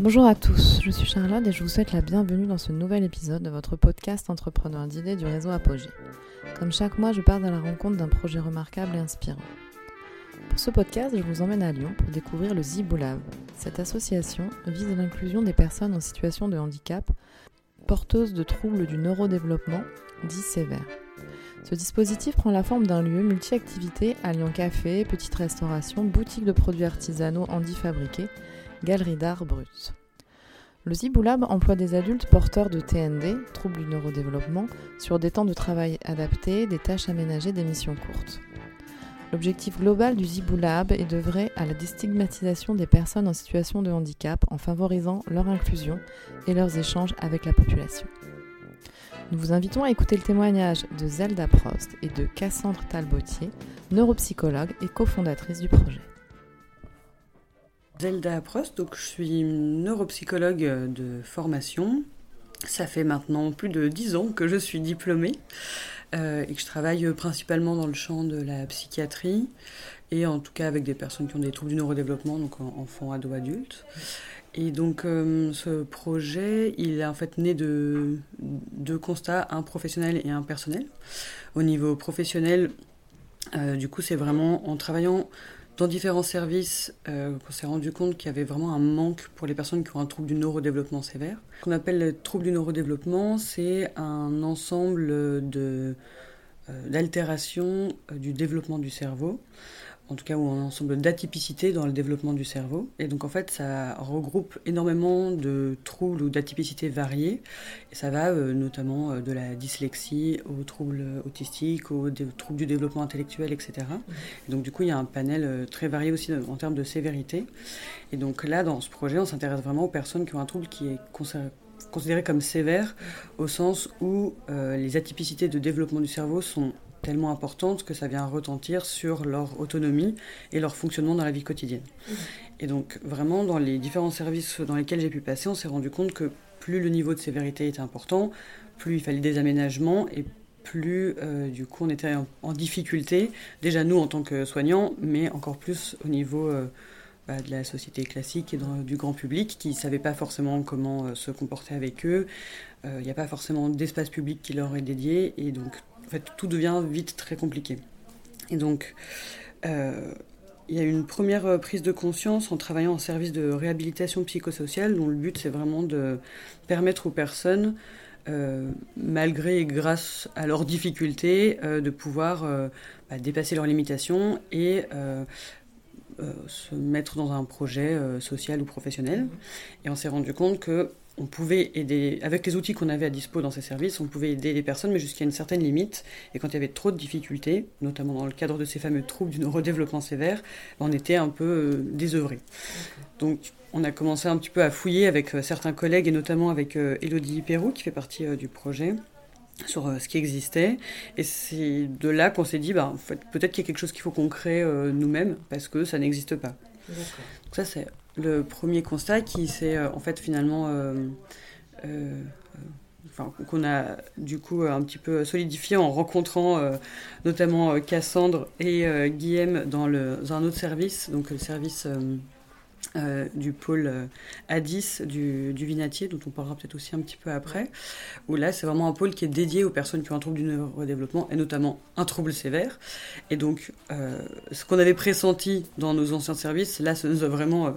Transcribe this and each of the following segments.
Bonjour à tous, je suis Charlotte et je vous souhaite la bienvenue dans ce nouvel épisode de votre podcast Entrepreneur d'idées du réseau Apogée. Comme chaque mois, je pars à la rencontre d'un projet remarquable et inspirant. Pour ce podcast, je vous emmène à Lyon pour découvrir le Ziboulab. Cette association vise l'inclusion des personnes en situation de handicap porteuses de troubles du neurodéveloppement dits sévères. Ce dispositif prend la forme d'un lieu multi-activités alliant café, petite restauration, boutique de produits artisanaux handi fabriqués, galerie d'art brut. Le Ziboulab emploie des adultes porteurs de TND, troubles du neurodéveloppement, sur des temps de travail adaptés, des tâches aménagées, des missions courtes. L'objectif global du Ziboulab est d'œuvrer à la déstigmatisation des personnes en situation de handicap en favorisant leur inclusion et leurs échanges avec la population. Nous vous invitons à écouter le témoignage de Zelda Prost et de Cassandre Talbotier, neuropsychologue et cofondatrice du projet. Zelda Prost, donc je suis neuropsychologue de formation. Ça fait maintenant plus de dix ans que je suis diplômée euh, et que je travaille principalement dans le champ de la psychiatrie et en tout cas avec des personnes qui ont des troubles du neurodéveloppement, donc enfants, ados, adultes. Et donc euh, ce projet, il est en fait né de deux constats, un professionnel et un personnel. Au niveau professionnel, euh, du coup, c'est vraiment en travaillant dans différents services euh, qu'on s'est rendu compte qu'il y avait vraiment un manque pour les personnes qui ont un trouble du neurodéveloppement sévère. Ce qu'on appelle le trouble du neurodéveloppement, c'est un ensemble de, d'altérations du développement du cerveau en tout cas ou un ensemble d'atypicité dans le développement du cerveau. Et donc en fait, ça regroupe énormément de troubles ou d'atypicités variés. Et ça va euh, notamment euh, de la dyslexie aux troubles autistiques, aux troubles du développement intellectuel, etc. Et donc du coup, il y a un panel euh, très varié aussi en termes de sévérité. Et donc là, dans ce projet, on s'intéresse vraiment aux personnes qui ont un trouble qui est considéré comme sévère, au sens où les atypicités de développement du cerveau sont tellement importante que ça vient retentir sur leur autonomie et leur fonctionnement dans la vie quotidienne. Et donc vraiment dans les différents services dans lesquels j'ai pu passer, on s'est rendu compte que plus le niveau de sévérité était important, plus il fallait des aménagements et plus euh, du coup on était en, difficulté, déjà nous en tant que soignants, mais encore plus au niveau euh, bah, de la société classique et du grand public qui ne savait pas forcément comment euh, se comporter avec eux. Il n'y a pas forcément d'espace public qui leur est dédié et donc en fait, tout devient vite très compliqué. Et donc, euh, il y a une première euh, prise de conscience en travaillant en service de réhabilitation psychosociale, dont le but c'est vraiment de permettre aux personnes, euh, malgré et grâce à leurs difficultés, de pouvoir bah, dépasser leurs limitations et se mettre dans un projet social ou professionnel. Et on s'est rendu compte que on pouvait aider, avec les outils qu'on avait à dispo dans ces services, on pouvait aider les personnes, mais jusqu'à une certaine limite. Et quand il y avait trop de difficultés, notamment dans le cadre de ces fameux troubles du neurodéveloppement sévère, on était un peu euh, désœuvré. Donc, on a commencé un petit peu à fouiller avec euh, certains collègues, et notamment avec euh, Elodie Perrou, qui fait partie du projet sur ce qui existait. Et c'est de là qu'on s'est dit, bah, en fait, peut-être qu'il y a quelque chose qu'il faut qu'on crée nous-mêmes, parce que ça n'existe pas. Donc ça, c'est le premier constat qui s'est euh, en fait finalement euh, euh, qu'on a du coup un petit peu solidifié en rencontrant notamment Cassandre et Guillaume dans, le, dans un autre service, donc le service du pôle euh, A10 du, du, Vinatier, dont on parlera peut-être aussi un petit peu après, où là c'est vraiment un pôle qui est dédié aux personnes qui ont un trouble du neurodéveloppement et notamment un trouble sévère. Et donc euh, ce qu'on avait pressenti dans nos anciens services, là ça nous a vraiment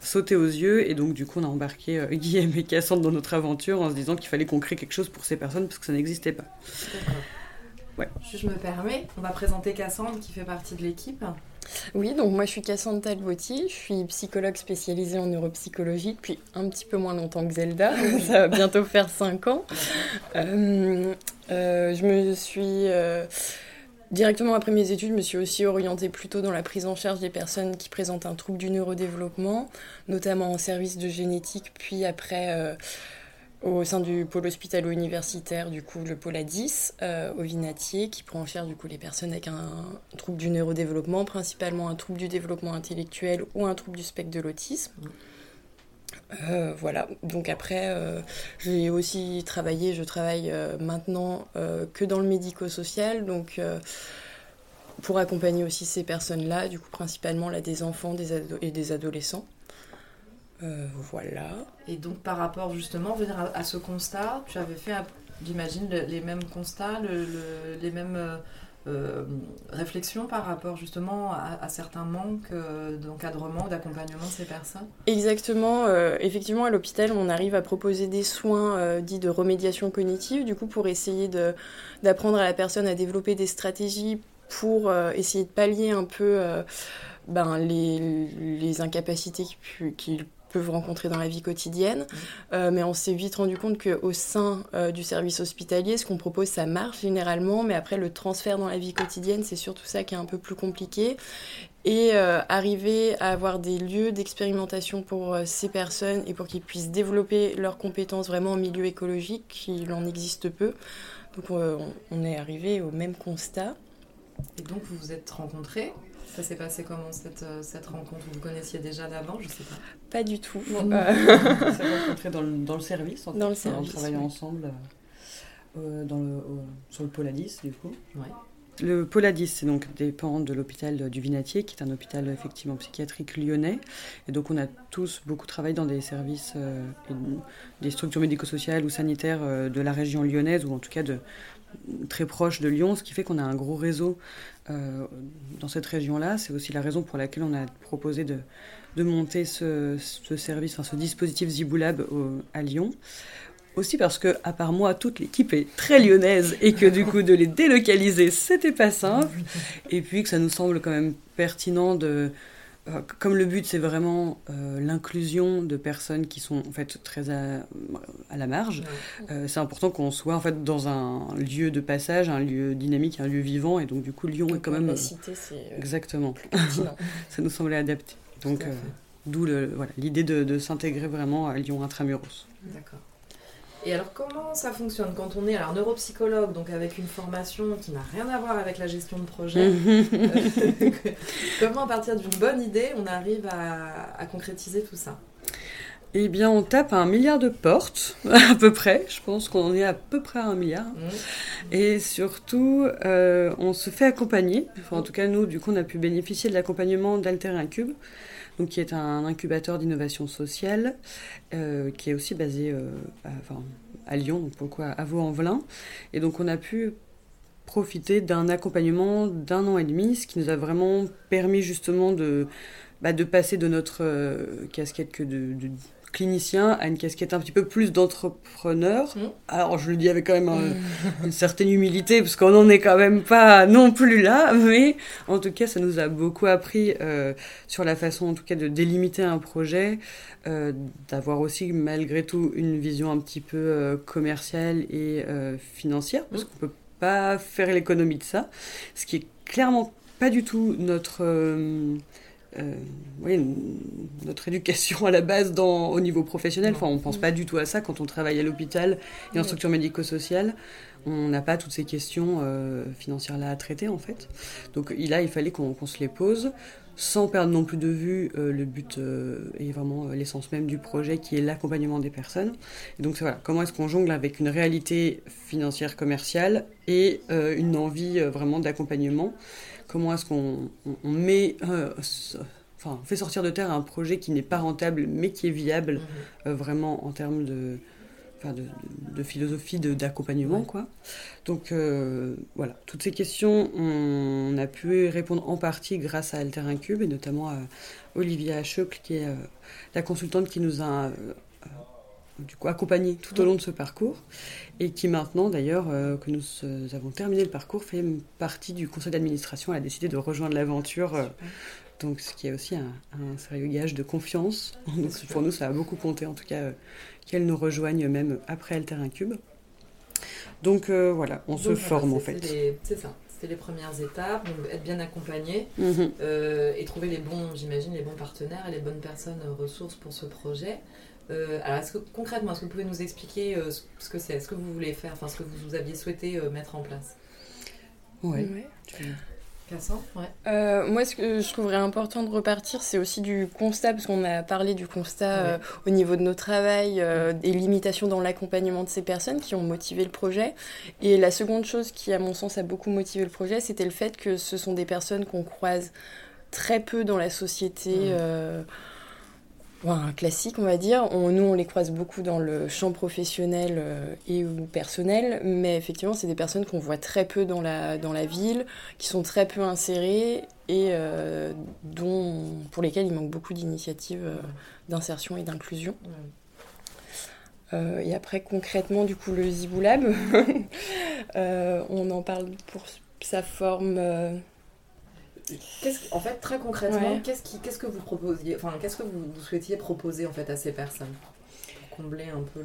sauté aux yeux et donc du coup on a embarqué Guillaume et Cassandre dans notre aventure en se disant qu'il fallait qu'on crée quelque chose pour ces personnes parce que ça n'existait pas. Ouais. Je me permets, on va présenter Cassandre qui fait partie de l'équipe. Oui, donc moi je suis Cassandre Talbotti, je suis psychologue spécialisée en neuropsychologie depuis un petit peu moins longtemps que Zelda, ça va bientôt faire 5 ans. Euh, euh, je me suis... Euh, directement après mes études, je me suis aussi orientée plutôt dans la prise en charge des personnes qui présentent un trouble du neurodéveloppement, notamment en service de génétique, puis après au sein du pôle hospitalo-universitaire, du coup, le pôle A10, euh, au Vinatier, qui prend en charge du coup les personnes avec un trouble du neurodéveloppement, principalement un trouble du développement intellectuel ou un trouble du spectre de l'autisme. Euh, voilà, donc après, euh, j'ai aussi travaillé, je travaille maintenant que dans le médico-social, donc pour accompagner aussi ces personnes-là, du coup principalement là, des enfants des et des adolescents. Voilà. Et donc par rapport justement à, à ce constat, tu avais fait, j'imagine, les mêmes constats, les mêmes euh, réflexion par rapport justement à, certains manques euh, d'encadrement, d'accompagnement de ces personnes? Exactement. Euh, effectivement, à l'hôpital, on arrive à proposer des soins dits de remédiation cognitive, du coup, pour essayer d'apprendre à la personne à développer des stratégies pour essayer de pallier un peu ben, les, les, incapacités qu'il peuvent rencontrer dans la vie quotidienne. Euh, mais on s'est vite rendu compte qu'au sein euh, du service hospitalier, ce qu'on propose, ça marche généralement, mais après le transfert dans la vie quotidienne, c'est surtout ça qui est un peu plus compliqué. Et euh, arriver à avoir des lieux d'expérimentation pour ces personnes et pour qu'ils puissent développer leurs compétences vraiment en milieu écologique, il en existe peu. Donc on est arrivé au même constat. Et donc vous vous êtes rencontrés ça s'est passé comment cette, euh, cette rencontre? Vous vous connaissiez déjà d'avant? Je sais pas. Pas du tout. On s'est rencontrés dans le, dans le service. En dans le service. On travaillait ensemble euh, dans le, sur le Poladis, du coup. Ouais. Le Poladis, c'est donc dépend de l'hôpital du Vinatier, qui est un hôpital effectivement psychiatrique lyonnais. Et donc on a tous beaucoup travaillé dans des services, euh, des structures médico-sociales ou sanitaires de la région lyonnaise, ou en tout cas de, très proche de Lyon, ce qui fait qu'on a un gros réseau euh, dans cette région-là. C'est aussi la raison pour laquelle on a proposé de, de monter ce, ce, service, enfin, ce dispositif Ziboulab à Lyon. Aussi parce que, à part moi, toute l'équipe est très lyonnaise et que du coup, de les délocaliser, c'était pas simple. Et puis que ça nous semble quand même pertinent de, euh, comme le but c'est vraiment euh, l'inclusion de personnes qui sont en fait très à, la marge, euh, c'est important qu'on soit en fait dans un lieu de passage, un lieu dynamique, un lieu vivant, et donc du coup Lyon est quand même la cité, c'est exactement. ça nous semblait adapté. Donc d'où l'idée de, de s'intégrer vraiment à Lyon intramuros. D'accord. Et alors, comment ça fonctionne quand on est alors neuropsychologue, donc avec une formation qui n'a rien à voir avec la gestion de projet Comment, à partir d'une bonne idée, on arrive à, concrétiser tout ça? Eh bien, on tape un milliard de portes, à peu près. Je pense qu'on en est à peu près à un milliard. Mmh. Et surtout, euh, on se fait accompagner. Enfin, en tout cas, nous, du coup, on a pu bénéficier de l'accompagnement d'Alter Incube, qui est un incubateur d'innovation sociale, euh, qui est aussi basé euh, à, Lyon, donc pourquoi à Vaux-en-Velin. Et donc on a pu profiter d'un accompagnement d'un an et demi, ce qui nous a vraiment permis justement de, bah, de passer de notre euh, casquette que de clinicien à une casquette un petit peu plus d'entrepreneur. Mmh. Alors je le dis avec quand même une certaine humilité parce qu'on n'en est quand même pas non plus là, mais en tout cas ça nous a beaucoup appris euh, sur la façon en tout cas de délimiter un projet, euh, d'avoir aussi malgré tout une vision un petit peu euh, commerciale et financière parce mmh. qu'on peut pas faire l'économie de ça, ce qui est clairement pas du tout notre euh, oui, notre éducation à la base dans, au niveau professionnel. Enfin, on ne pense pas du tout à ça quand on travaille à l'hôpital et en structure médico-sociale. On n'a pas toutes ces questions euh, financières-là à traiter, en fait. Donc là, il fallait qu'on se les pose sans perdre non plus de vue euh, le but et vraiment l'essence même du projet qui est l'accompagnement des personnes. Et donc voilà, comment est-ce qu'on jongle avec une réalité financière commerciale et une envie vraiment d'accompagnement comment est-ce qu'on met, euh, enfin, fait sortir de terre un projet qui n'est pas rentable mais qui est viable mhm. euh, vraiment en termes de, de, de, philosophie d'accompagnement. quoi. Donc euh, voilà, toutes ces questions, on, a pu répondre en partie grâce à Alter Incube et notamment à Olivia Schöckl qui est la consultante qui nous a du coup accompagné tout au long de ce parcours et qui maintenant d'ailleurs euh, que nous euh, avons terminé le parcours fait partie du conseil d'administration. Elle a décidé de rejoindre l'aventure, euh, donc ce qui est aussi un, sérieux gage de confiance. Donc, pour nous ça a beaucoup compté en tout cas qu'elle nous rejoigne même après Alter Cube. Donc voilà, on se forme en fait. C'est ça c'était les premières étapes, donc être bien accompagné mhm. et trouver les bons, j'imagine, les bons partenaires et les bonnes personnes ressources pour ce projet. Euh, alors, est-ce que, concrètement, est-ce que vous pouvez nous expliquer euh, ce que c'est, ce que vous voulez faire, enfin ce que vous, aviez souhaité euh, mettre en place? Oui. Ouais. moi, ce que je trouverais important de repartir, c'est aussi du constat, parce qu'on a parlé du constat au niveau de nos travails, des limitations dans l'accompagnement de ces personnes qui ont motivé le projet. Et la seconde chose qui, à mon sens, a beaucoup motivé le projet, c'était le fait que ce sont des personnes qu'on croise très peu dans la société un classique, on va dire. nous, on les croise beaucoup dans le champ professionnel euh, et ou personnel, mais effectivement, c'est des personnes qu'on voit très peu dans la, dans la ville, qui sont très peu insérées et euh, dont, pour lesquelles il manque beaucoup d'initiatives euh, d'insertion et d'inclusion. et après, concrètement, du coup, le Ziboulab, on en parle pour sa forme en fait, très concrètement, qu'est-ce, que vous proposiez, enfin, qu'est-ce que vous, souhaitiez proposer en fait à ces personnes pour combler un peu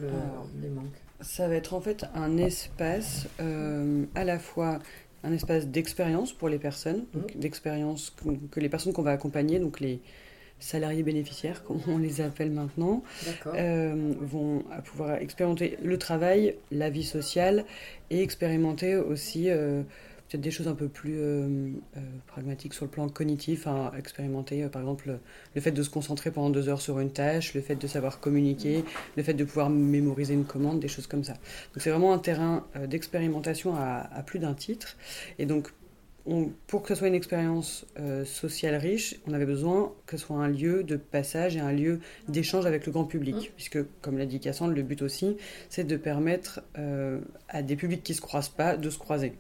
les manques Ça va être en fait un espace euh, à la fois un espace d'expérience pour les personnes, mmh. d'expérience que, les personnes qu'on va accompagner, donc les salariés bénéficiaires, comme on les appelle maintenant, euh, vont pouvoir expérimenter le travail, la vie sociale et expérimenter aussi euh, peut-être des choses un peu plus euh, euh, pragmatiques sur le plan cognitif, à expérimenter euh, par exemple le fait de se concentrer pendant deux heures sur une tâche, le fait de savoir communiquer, le fait de pouvoir mémoriser une commande, des choses comme ça. Donc c'est vraiment un terrain d'expérimentation à, à, plus d'un titre. Et donc pour que ce soit une expérience euh, sociale riche, on avait besoin que ce soit un lieu de passage et un lieu d'échange avec le grand public. Mmh. Puisque, comme l'a dit Cassandre, le but aussi, c'est de permettre euh, à des publics qui ne se croisent pas de se croiser.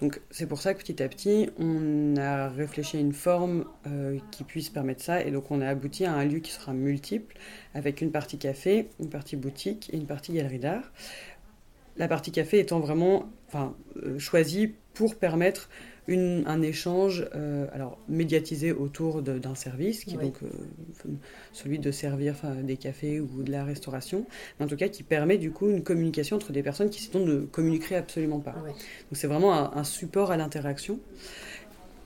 Donc, c'est pour ça que petit à petit, on a réfléchi à une forme euh, qui puisse permettre ça. Et donc, on a abouti à un lieu qui sera multiple, avec une partie café, une partie boutique et une partie galerie d'art. La partie café étant vraiment enfin, choisie pour permettre un échange euh, alors médiatisé autour d'un service, qui donc euh, celui de servir des cafés ou de la restauration, mais en tout cas qui permet du coup une communication entre des personnes qui sinon ne communiqueraient absolument pas. Donc c'est vraiment un, support à l'interaction.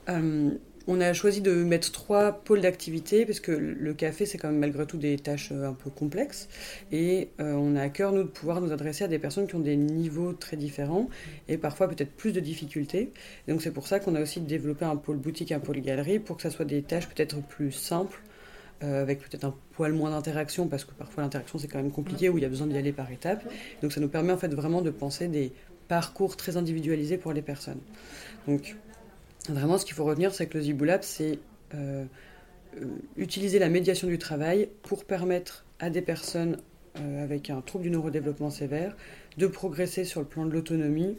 Euh, on a choisi de mettre trois pôles d'activité parce que le café, c'est quand même malgré tout des tâches euh, un peu complexes. Et euh, on a à cœur, nous, de pouvoir nous adresser à des personnes qui ont des niveaux très différents et parfois peut-être plus de difficultés. donc c'est pour ça qu'on a aussi développé un pôle boutique, un pôle galerie pour que ça soit des tâches peut-être plus simples. Euh, avec peut-être un poil moins d'interaction, parce que parfois l'interaction c'est quand même compliqué, où il y a besoin d'y aller par étapes. Donc ça nous permet en fait vraiment de penser des parcours très individualisés pour les personnes. Donc Vraiment, ce qu'il faut retenir, c'est que le Ziboulab, c'est euh, euh, utiliser la médiation du travail pour permettre à des personnes euh, avec un trouble du neurodéveloppement sévère de progresser sur le plan de l'autonomie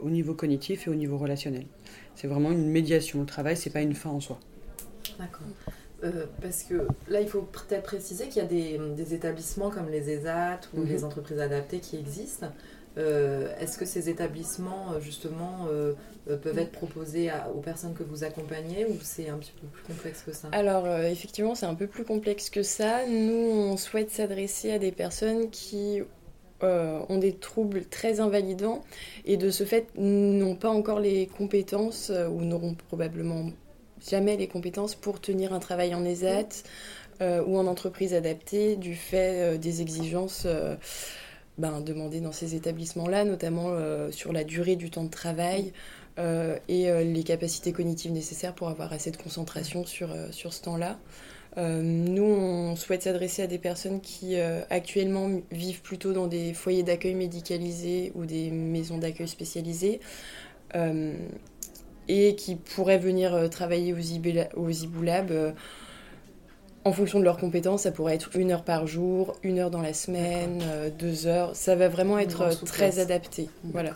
au niveau cognitif et au niveau relationnel. C'est vraiment une médiation. Le travail, c'est pas une fin en soi. D'accord. parce que là, il faut peut-être préciser qu'il y a des, établissements comme les ESAT ou mhm. les entreprises adaptées qui existent. Euh, est-ce que ces établissements, euh, justement, euh, peuvent être proposés aux personnes que vous accompagnez ou c'est un petit peu plus complexe que ça? Alors, effectivement, c'est un peu plus complexe que ça. Nous, on souhaite s'adresser à des personnes qui ont des troubles très invalidants et de ce fait n'ont pas encore les compétences ou n'auront probablement jamais les compétences pour tenir un travail en ESAT ou en entreprise adaptée du fait des exigences ben, dans ces établissements-là, notamment euh, sur la durée du temps de travail euh, et euh, les capacités cognitives nécessaires pour avoir assez de concentration sur, sur ce temps-là. nous, on souhaite s'adresser à des personnes qui actuellement vivent plutôt dans des foyers d'accueil médicalisés ou des maisons d'accueil spécialisées et qui pourraient venir travailler aux, Iboulab en fonction de leurs compétences, ça pourrait être une heure par jour, une heure dans la semaine, euh, deux heures. Ça va vraiment être euh, très adapté. Voilà.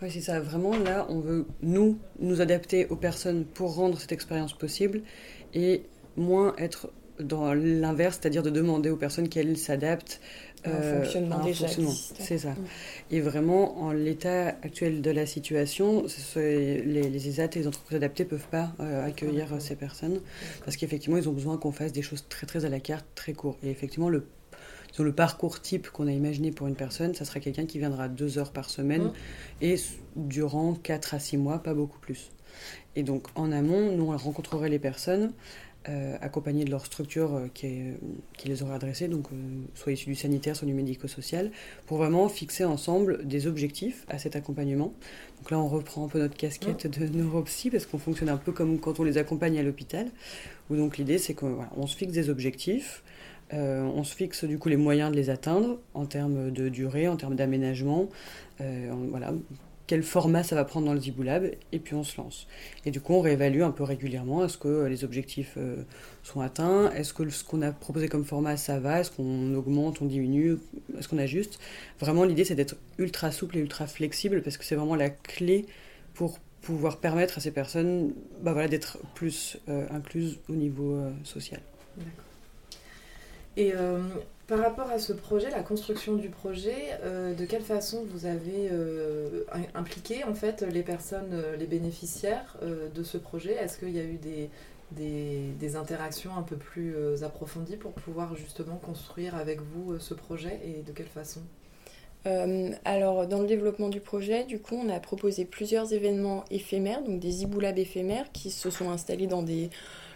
Oui, c'est ça. Vraiment, là, on veut, nous, nous adapter aux personnes pour rendre cette expérience possible et moins être dans l'inverse, c'est-à-dire de demander aux personnes qu'elles s'adaptent un euh, fonctionnement déjà C'est ça. Et vraiment, en l'état actuel de la situation, les, les ESAT et les entreprises adaptées ne peuvent pas euh, accueillir ces personnes parce qu'effectivement, ils ont besoin qu'on fasse des choses très très à la carte, très court. Et effectivement, le sur le parcours type qu'on a imaginé pour une personne, ça serait quelqu'un qui viendra deux heures par semaine et durant quatre à six mois, pas beaucoup plus. Et donc en amont, nous on rencontrerait les personnes euh, accompagnés de leur structure euh, qui, qui, les aurait adressées, donc euh, soit issus du sanitaire, soit du médico-social, pour vraiment fixer ensemble des objectifs à cet accompagnement. Donc là, on reprend un peu notre casquette de neuropsy, parce qu'on fonctionne un peu comme quand on les accompagne à l'hôpital, où donc l'idée c'est qu'on on se fixe des objectifs, on se fixe du coup les moyens de les atteindre en termes de durée, en termes d'aménagement, voilà, quel format ça va prendre dans le Ziboulab, et puis on se lance. Et du coup, on réévalue un peu régulièrement, est-ce que les objectifs euh, sont atteints, est-ce que ce qu'on a proposé comme format, ça va, est-ce qu'on augmente, on diminue, est-ce qu'on ajuste? Vraiment, l'idée, c'est d'être ultra souple et ultra flexible, parce que c'est vraiment la clé pour pouvoir permettre à ces personnes bah voilà, d'être plus euh, incluses au niveau euh, social. D'accord. Et par rapport à ce projet, la construction du projet, euh, de quelle façon vous avez euh, impliqué en fait les personnes, euh, les bénéficiaires de ce projet? Est-ce qu'il y a eu des, interactions un peu plus approfondies pour pouvoir justement construire avec vous ce projet? Et de quelle façon? Alors, dans le développement du projet, du coup, on a proposé plusieurs événements éphémères, donc des iboulabs éphémères qui se sont installés dans des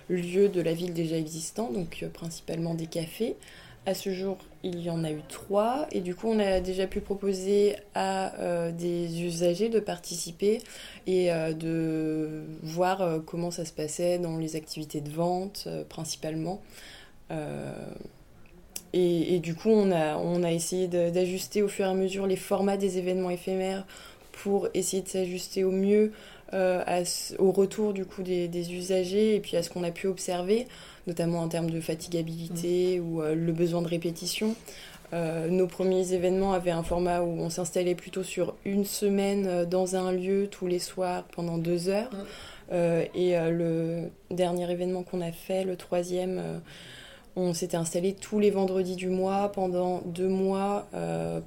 lieux de la ville déjà existants, donc principalement des cafés. À ce jour, il y en a eu trois et du coup, on a déjà pu proposer à euh, des usagers de participer et euh, de voir euh, comment ça se passait dans les activités de vente principalement. Et, du coup, on a, on a essayé d'ajuster au fur et à mesure les formats des événements éphémères pour essayer de s'ajuster au mieux au retour du coup des, des, usagers et puis à ce qu'on a pu observer notamment en termes de fatigabilité ou euh, le besoin de répétition. Euh, nos premiers événements avaient un format où on s'installait plutôt sur une semaine euh, dans un lieu tous les soirs pendant deux heures. et le dernier événement qu'on a fait, le troisième, on s'était installé tous les vendredis du mois pendant deux mois,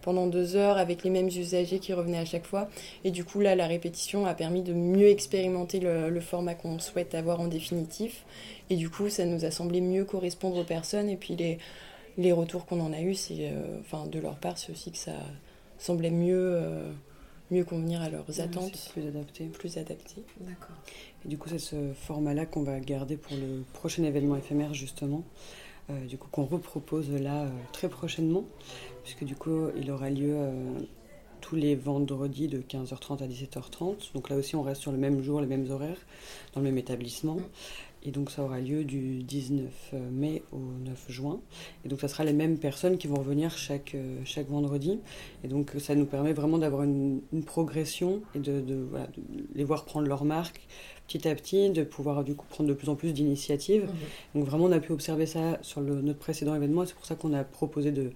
pendant deux heures, avec les mêmes usagers qui revenaient à chaque fois. Et du coup, là, la répétition a permis de mieux expérimenter le format qu'on souhaite avoir en définitif. Et du coup, ça nous a semblé mieux correspondre aux personnes. Et puis les, les retours qu'on en a eus, c'est, euh, enfin, de leur part, c'est aussi que ça semblait mieux, euh, mieux convenir à leurs attentes. Plus adapté. Plus adapté. D'accord. Et du coup, c'est ce format-là qu'on va garder pour le prochain événement éphémère, justement. Euh, du coup, qu'on repropose là très prochainement, puisque du coup, il aura lieu tous les vendredis de 15h30 à 17h30. Donc là aussi, on reste sur le même jour, les mêmes horaires, dans le même établissement. Et donc ça aura lieu du 19 mai au 9 juin. Et donc ça sera les mêmes personnes qui vont revenir chaque, euh, chaque vendredi. Et donc ça nous permet vraiment d'avoir une, progression et de, de, voilà, de, les voir prendre leur marque petit à petit, de pouvoir du coup prendre de plus en plus d'initiatives. Mhm. Donc vraiment on a pu observer ça sur le, notre précédent événement et c'est pour ça qu'on a proposé de,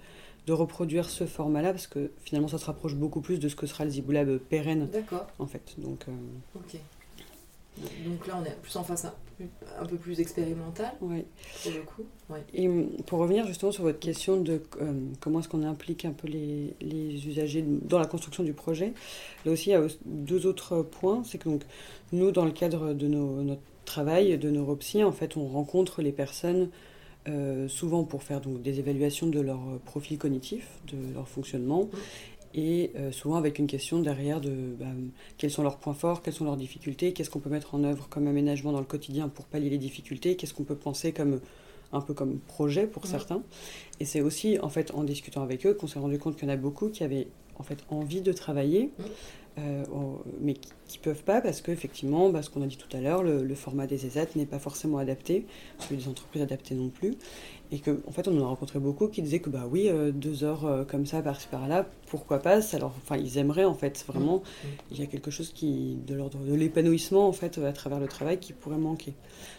de reproduire ce format-là parce que finalement ça se rapproche beaucoup plus de ce que sera le Ziboulab pérenne. D'accord. En fait. Donc, euh, ok. Donc là, on est plus en face un, peu plus expérimental, oui. pour le coup. Et hum, pour revenir justement sur votre question de euh, comment est-ce qu'on implique un peu les, les, usagers dans la construction du projet, là aussi, il y a deux autres points. C'est que donc, nous, dans le cadre de nos, notre travail de neuropsy, en fait, on rencontre les personnes euh, souvent pour faire donc, des évaluations de leur profil cognitif, de leur fonctionnement, mmh et euh, souvent avec une question derrière de bah, quels sont leurs points forts, quelles sont leurs difficultés, qu'est-ce qu'on peut mettre en œuvre comme aménagement dans le quotidien pour pallier les difficultés, qu'est-ce qu'on peut penser comme un peu comme projet pour certains. Et c'est aussi en fait en discutant avec eux qu'on s'est rendu compte qu'il y en a beaucoup qui avaient en fait envie de travailler, euh, mais qui ne peuvent pas parce qu'effectivement, bah, ce qu'on a dit tout à l'heure, le, format des ESAT n'est pas forcément adapté, celui des entreprises adaptées non plus. Et qu'en en fait, on en a rencontré beaucoup qui disaient que bah oui, euh, deux heures euh, comme ça, par-ci par-là, pourquoi pas Alors, enfin, ils aimeraient en fait, vraiment, mmh. il y a quelque chose qui, de l'ordre de l'épanouissement en fait, à travers le travail qui pourrait manquer.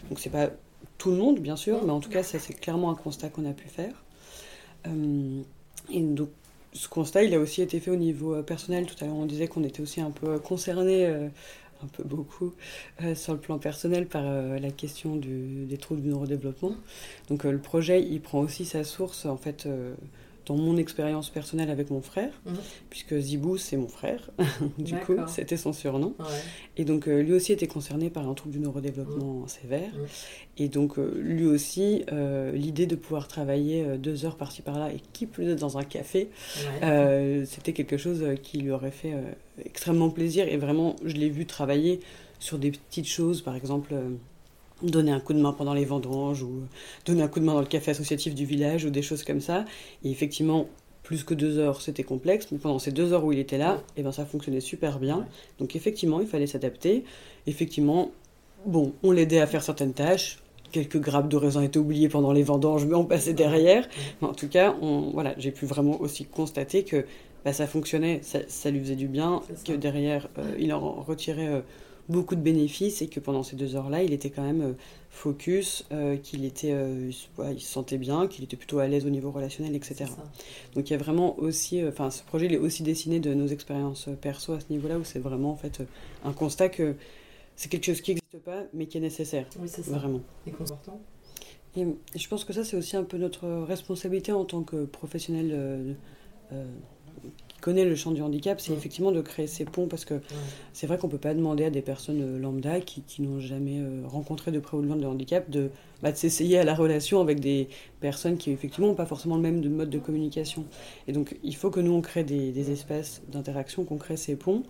Donc, c'est pas tout le monde, bien sûr, mais en tout cas, c'est clairement un constat qu'on a pu faire. et donc, ce constat, il a aussi été fait au niveau euh, personnel. Tout à l'heure, on disait qu'on était aussi un peu concerné, euh, un peu beaucoup, euh, sur le plan personnel par la question des troubles du neurodéveloppement. Donc le projet, il prend aussi sa source, en fait dans mon expérience personnelle avec mon frère, mhm. puisque Zibou, c'est mon frère, du coup, c'était son surnom. Et donc, euh, lui aussi était concerné par un trouble du neurodéveloppement mhm. sévère. Mhm. Et donc, euh, lui aussi, euh, l'idée de pouvoir travailler deux heures par-ci par-là, et qui plus est dans un café, c'était quelque chose qui lui aurait fait extrêmement plaisir. Et vraiment, je l'ai vu travailler sur des petites choses, par exemple donner un coup de main pendant les vendanges ou donner un coup de main dans le café associatif du village ou des choses comme ça. Et effectivement, plus que deux heures, c'était complexe, mais pendant ces deux heures où il était là, et eh ben, ça fonctionnait super bien. Donc effectivement, il fallait s'adapter. Effectivement, bon, on l'aidait à faire certaines tâches, quelques grappes de raisin étaient oubliées pendant les vendanges, mais on passait derrière. Mais en tout cas, on, voilà, j'ai pu vraiment aussi constater que bah, ça fonctionnait, ça, lui faisait du bien, que derrière, euh, il en retirait euh, beaucoup de bénéfices et que pendant ces deux heures-là, il était quand même euh, focus, qu'il était, il se sentait bien, qu'il était plutôt à l'aise au niveau relationnel, etc. Donc il y a vraiment aussi, enfin, ce projet il est aussi dessiné de nos expériences perso à ce niveau-là où c'est vraiment en fait un constat que c'est quelque chose qui n'existe pas, mais qui est nécessaire. Oui, c'est ça. Vraiment. Et confortant. Et je pense que ça, c'est aussi un peu notre responsabilité en tant que professionnel euh, euh, connaît le champ du handicap, c'est effectivement de créer ces ponts, parce que c'est vrai qu'on ne peut pas demander à des personnes euh, lambda qui, qui n'ont jamais rencontré de près ou de loin de handicap de, bah, de s'essayer à la relation avec des personnes qui effectivement n'ont pas forcément le même mode de communication. Et donc il faut que nous, on crée des, des espaces d'interaction, qu'on crée ces ponts.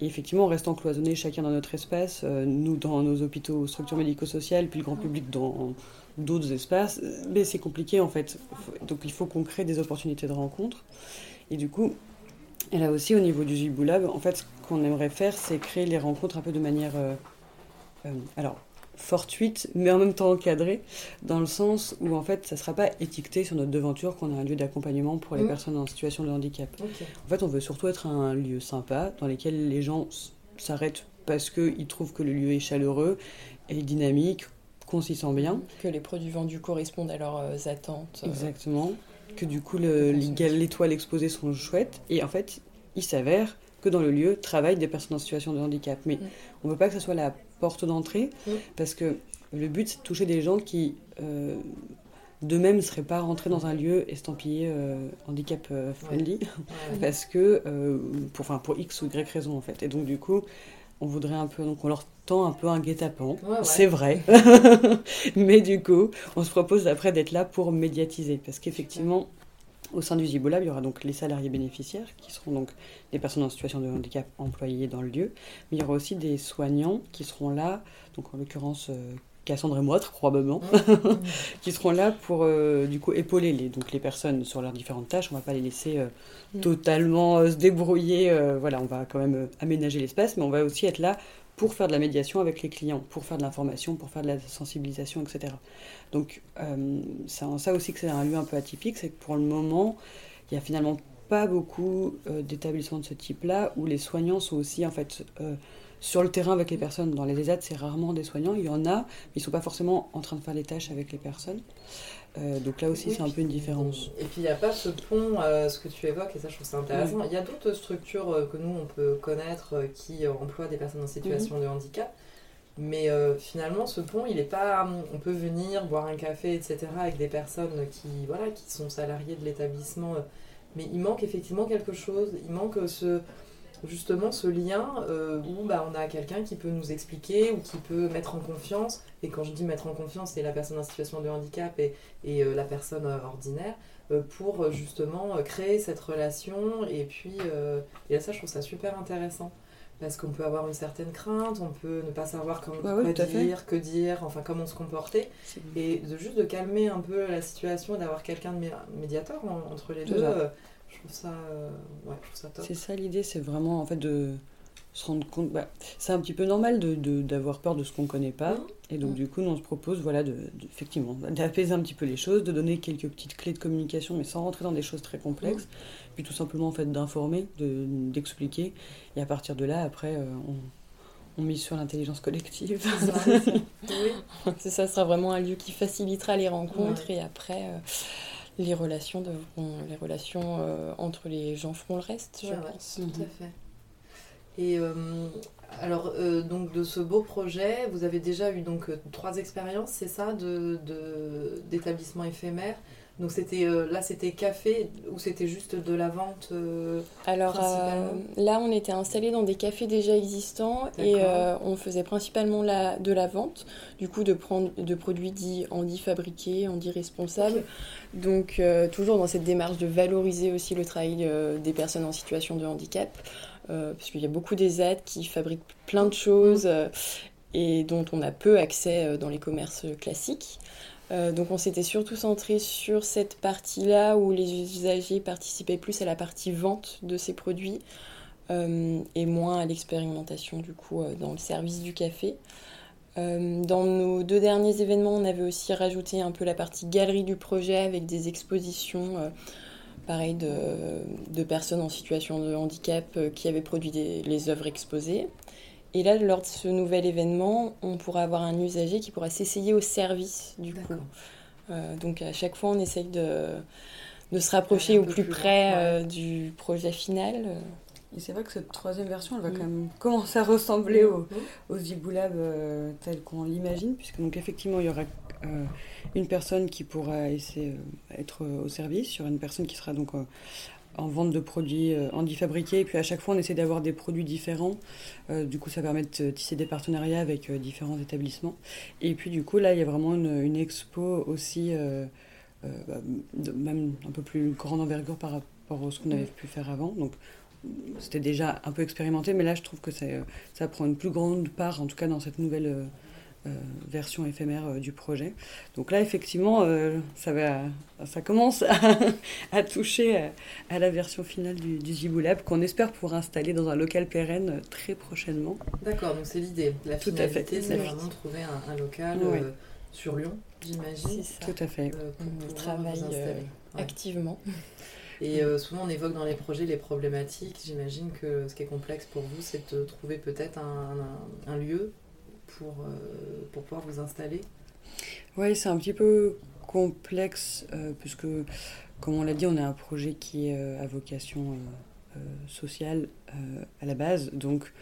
Et effectivement, en restant cloisonnés chacun dans notre espace, euh, nous dans nos hôpitaux, structures médico-sociales, puis le grand public dans d'autres espaces, euh, mais c'est compliqué en fait. Donc il faut qu'on crée des opportunités de rencontre. Et du coup, et là aussi au niveau du Ziboulab, en fait, ce qu'on aimerait faire, c'est créer les rencontres un peu de manière... Euh, alors, fortuite, mais en même temps encadrée, dans le sens où en fait, ça ne sera pas étiqueté sur notre devanture qu'on a un lieu d'accompagnement pour les mmh. personnes en situation de handicap. En fait, on veut surtout être un lieu sympa, dans lequel les gens s'arrêtent parce qu'ils trouvent que le lieu est chaleureux et dynamique, qu'on s'y sent bien. Que les produits vendus correspondent à leurs euh, attentes. Euh, Exactement. Que du coup, les toiles exposées sont chouettes. Et en fait, il s'avère que dans le lieu travaillent des personnes en situation de handicap. Mais mmh. on ne veut pas que ce soit la porte d'entrée, mm. parce que le but, c'est de toucher des gens qui, euh, d'eux-mêmes, ne seraient pas rentrés dans un lieu estampillé euh, handicap euh, friendly, parce que, pour, enfin, pour X ou Y raison, en fait. Et donc, du coup, on voudrait un peu, donc on leur tend un peu un guet-apens, c'est vrai. Mais du coup, on se propose après d'être là pour médiatiser, parce qu'effectivement, au sein du Zibolab, il y aura donc les salariés bénéficiaires, qui seront donc des personnes en situation de handicap employées dans le lieu, mais il y aura aussi des soignants qui seront là, donc en l'occurrence euh, Cassandre et moi probablement, mmh. qui seront là pour euh, du coup épauler les, donc les personnes sur leurs différentes tâches. On ne va pas les laisser euh, mmh. totalement se débrouiller. voilà, on va quand même aménager l'espace, mais on va aussi être là pour faire de la médiation avec les clients, pour faire de l'information, pour faire de la sensibilisation, etc. Donc euh, c'est en ça aussi que c'est un lieu un peu atypique, c'est que pour le moment, il n'y a finalement pas beaucoup euh, d'établissements de ce type-là où les soignants sont aussi en fait euh, sur le terrain avec les personnes. Dans les ESAD, c'est rarement des soignants, il y en a, mais ils ne sont pas forcément en train de faire les tâches avec les personnes. Euh, donc là aussi, c'est un peu une différence. Et puis, il n'y a pas ce pont, euh, ce que tu évoques, et ça, je trouve ça intéressant. Il y a d'autres structures euh, que nous, on peut connaître qui emploient des personnes en situation mhm. de handicap. Mais finalement, ce pont, il n'est pas. On peut venir boire un café, etc., avec des personnes qui, voilà, qui sont salariées de l'établissement. Mais il manque effectivement quelque chose. Il manque ce, justement ce lien euh, où bah, on a quelqu'un qui peut nous expliquer ou qui peut mettre en confiance. Et quand je dis mettre en confiance, c'est la personne en situation de handicap et, et euh, la personne euh, ordinaire pour justement créer cette relation. Et puis, et là, ça, je trouve ça super intéressant. Parce qu'on peut avoir une certaine crainte, on peut ne pas savoir comment quoi dire, que dire, enfin comment se comporter. Et de juste de calmer un peu la situation, d'avoir quelqu'un de médiateur entre les deux, je trouve ça, euh, ouais, ça top. C'est ça l'idée, c'est vraiment en fait de se rendre compte. Bah, c'est un petit peu normal d'avoir de, d'avoir peur de ce qu'on ne connaît pas. Mmh. Et donc, mmh. du coup, nous, on se propose voilà, de, effectivement d'apaiser un petit peu les choses, de donner quelques petites clés de communication, mais sans rentrer dans des choses très complexes. Mmh. Puis tout simplement en fait, d'informer, d'expliquer. et à partir de là, après, euh, on, on mise sur l'intelligence collective. oui, ça sera vraiment un lieu qui facilitera les rencontres et après. Euh, les relations, les relations euh, entre les gens feront le reste, je pense. tout à mhm. fait. Et euh, alors, euh, donc de ce beau projet, vous avez déjà eu donc trois expériences, c'est ça, de d'établissements éphémères. Donc c'était euh, là c'était café ou c'était juste de la vente euh, Alors euh, là on était installé dans des cafés déjà existants et on faisait principalement la, de la vente, du coup de prendre de produits dits handi fabriqués, handi responsables. Donc toujours dans cette démarche de valoriser aussi le travail des personnes en situation de handicap, parce qu'il y a beaucoup d'ESAD qui fabriquent plein de choses et dont on a peu accès dans les commerces classiques. Euh, donc on s'était surtout centré sur cette partie-là où les usagers participaient plus à la partie vente de ces produits euh, et moins à l'expérimentation du coup euh, dans le service du café. dans nos deux derniers événements, on avait aussi rajouté un peu la partie galerie du projet avec des expositions, pareil, de, personnes en situation de handicap qui avaient produit les œuvres exposées. Et là, lors de ce nouvel événement, on pourra avoir un usager qui pourra s'essayer au service du coup. Euh, donc à chaque fois, on essaye de, de se rapprocher au plus, près euh, du projet final. Et c'est vrai que cette troisième version, elle va quand mm. même commencer à ressembler mm. au, aux Ziboulab euh, tel qu'on l'imagine, puisque donc effectivement, il y aura une personne qui pourra essayer être au service, il y aura une personne qui sera donc en vente de produits euh, handi-fabriqués. Et puis à chaque fois, on essaie d'avoir des produits différents. Euh, du coup, ça permet de tisser des partenariats avec euh, différents établissements. Et puis du coup, là, il y a vraiment une, expo aussi, bah, même un peu plus grande envergure par rapport à ce qu'on avait pu faire avant. Donc c'était déjà un peu expérimenté, mais là, je trouve que ça, ça prend une plus grande part, en tout cas dans cette nouvelle euh, version éphémère euh, du projet. Donc là, effectivement, euh, ça, va, ça commence à, toucher à, la version finale du, du Lab qu'on espère pouvoir installer dans un local pérenne très prochainement. D'accord, donc c'est l'idée. La Tout finalité, c'est vraiment trouver un, local sur Lyon, j'imagine. Tout à fait. on travaille activement. Et souvent, on évoque dans les projets les problématiques. J'imagine que ce qui est complexe pour vous, c'est de trouver peut-être un, un, lieu pour, euh, pour pouvoir vous installer Oui, c'est un petit peu complexe, euh, puisque, comme on l'a dit, on a un projet qui est euh, à vocation sociale à la base. Donc,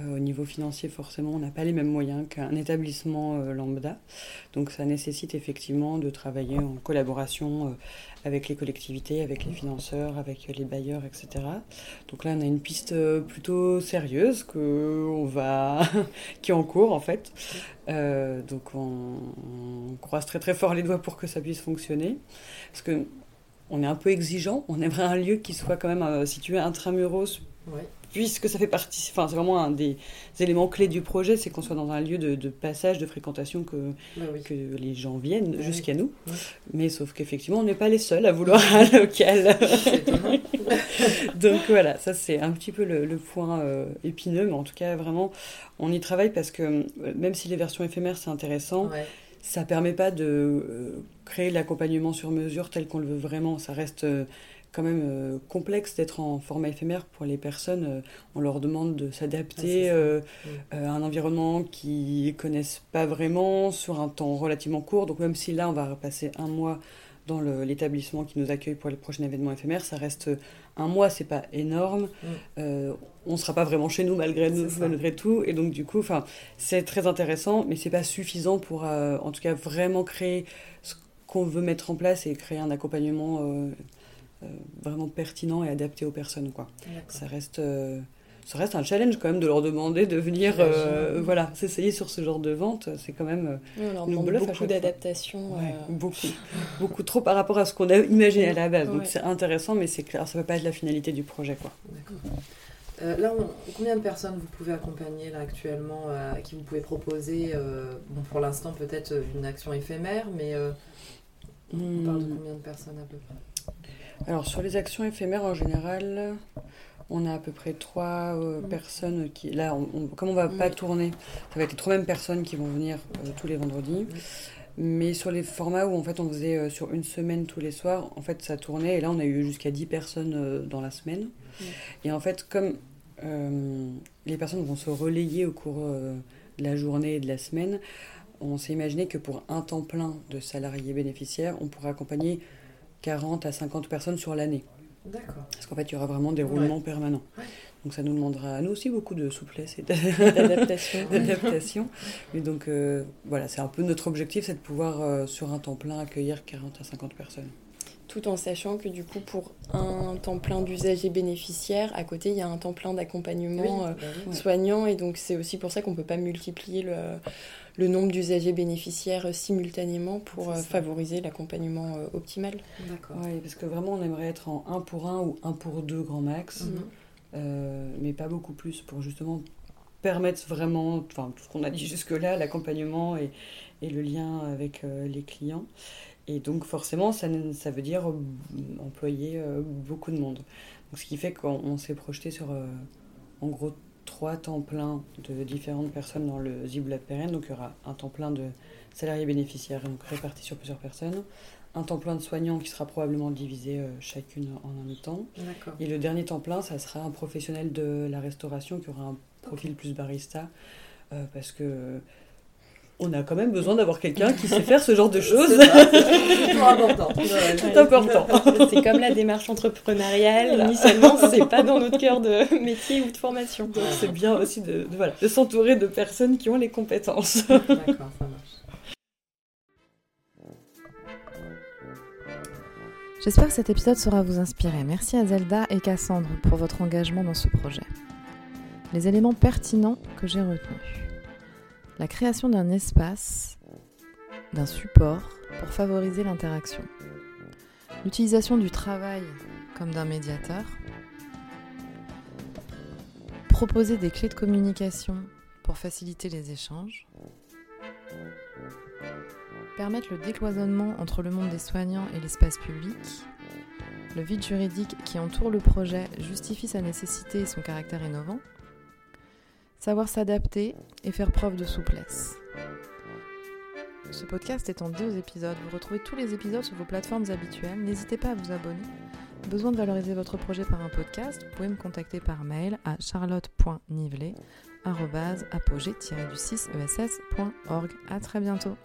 au niveau financier, forcément, on n'a pas les mêmes moyens qu'un établissement lambda. Donc ça nécessite effectivement de travailler en collaboration avec les collectivités, avec les financeurs, avec les bailleurs, etc. Donc là, on a une piste euh, plutôt sérieuse va, qui est en cours en fait. Euh, donc on, croise très très fort les doigts pour que ça puisse fonctionner, parce que on est un peu exigeant. On aimerait un lieu qui soit quand même euh, situé intramuros. Puisque ça fait partie, enfin c'est vraiment un des éléments clés du projet, c'est qu'on soit dans un lieu de, passage, de fréquentation, que, bah que les gens viennent bah jusqu'à nous. Mais sauf qu'effectivement, on n'est pas les seuls à vouloir un local. Donc voilà, ça c'est un petit peu le, point euh, épineux, mais en tout cas vraiment, on y travaille parce que euh, même si les versions éphémères c'est intéressant, ça permet pas de euh, créer l'accompagnement sur mesure tel qu'on le veut vraiment. Ça reste quand même euh, complexe d'être en format éphémère pour les personnes. Euh, on leur demande de s'adapter ah, euh, à un environnement qu'ils connaissent pas vraiment sur un temps relativement court. Donc même si là, on va passer un mois dans l'établissement qui nous accueille pour les prochains événements éphémères, ça reste un mois, c'est pas énorme. on ne sera pas vraiment chez nous malgré, malgré tout. Et donc du coup, c'est très intéressant, mais c'est pas suffisant pour, en tout cas, vraiment créer ce qu'on veut mettre en place et créer un accompagnement euh, vraiment pertinent et adapté aux personnes. Quoi. Ça reste euh, ça reste un challenge quand même de leur demander de venir euh, voilà s'essayer sur ce genre de vente. C'est quand même on beaucoup d'adaptation beaucoup. Beaucoup trop par rapport à ce qu'on a imaginé à la base. Donc c'est intéressant mais c'est clair ça ne peut pas être la finalité du projet quoi. Là combien de personnes vous pouvez accompagner là actuellement à qui vous pouvez proposer bon pour l'instant peut-être une action éphémère mais on parle de hmm. combien de personnes à peu près? Alors sur les actions éphémères en général, on a à peu près trois euh, mm. personnes qui. Là, comme on va pas mm. tourner, ça va être les trois mêmes personnes qui vont venir euh, tous les vendredis. Mais sur les formats où en fait on faisait euh, sur une semaine tous les soirs, en fait ça tournait et là on a eu jusqu'à 10 personnes dans la semaine. Mm. Et en fait, comme les personnes vont se relayer au cours de la journée et de la semaine, on s'est imaginé que pour un temps plein de salariés bénéficiaires, on pourrait accompagner 40 à 50 personnes sur l'année. D'accord. Parce qu'en fait, il y aura vraiment des roulements permanents. Donc ça nous demandera à nous aussi beaucoup de souplesse et d'adaptation. et donc euh, voilà, c'est un peu notre objectif, c'est de pouvoir euh, sur un temps plein accueillir 40 à 50 personnes. Tout en sachant que du coup, pour un temps plein d'usagers bénéficiaires, à côté, il y a un temps plein d'accompagnement euh, bah soignant. Et donc c'est aussi pour ça qu'on ne peut pas multiplier le le nombre d'usagers bénéficiaires simultanément pour euh, favoriser l'accompagnement euh, optimal. D'accord. Oui, parce que vraiment, on aimerait être en 1 pour 1 ou 1 pour 2 grand max, mhm. euh, mais pas beaucoup plus pour justement permettre vraiment, enfin, tout ce qu'on a dit jusque-là, l'accompagnement et, et, le lien avec les clients. Et donc, forcément, ça, ça veut dire employer beaucoup de monde. Donc, ce qui fait qu'on s'est projeté sur, en gros, trois temps pleins de différentes personnes dans le Ziblab Pérenne. Donc il y aura un temps plein de salariés bénéficiaires, donc répartis sur plusieurs personnes. Un temps plein de soignants qui sera probablement divisé euh, chacune en un mi-temps. Et le dernier temps plein, ça sera un professionnel de la restauration qui aura un profil plus barista. euh, parce que on a quand même besoin d'avoir quelqu'un qui sait faire ce genre de choses. C'est toujours important. C'est important. C'est comme la démarche entrepreneuriale. Initialement, c'est pas dans notre cœur de métier ou de formation. Donc c'est bien aussi de, de, voilà, de s'entourer de personnes qui ont les compétences. D'accord, ça marche. J'espère que cet épisode saura vous inspirer. Merci à Zelda et Cassandre pour votre engagement dans ce projet. Les éléments pertinents que j'ai retenus. La création d'un espace, d'un support pour favoriser l'interaction. L'utilisation du travail comme d'un médiateur. Proposer des clés de communication pour faciliter les échanges. Permettre le décloisonnement entre le monde des soignants et l'espace public. Le vide juridique qui entoure le projet justifie sa nécessité et son caractère innovant. Savoir s'adapter et faire preuve de souplesse. Ce podcast est en deux épisodes. Vous retrouvez tous les épisodes sur vos plateformes habituelles. N'hésitez pas à vous abonner. Besoin de valoriser votre projet par un podcast? Vous pouvez me contacter par mail à charlotte.nivelet apogée-du6ess.org. À très bientôt.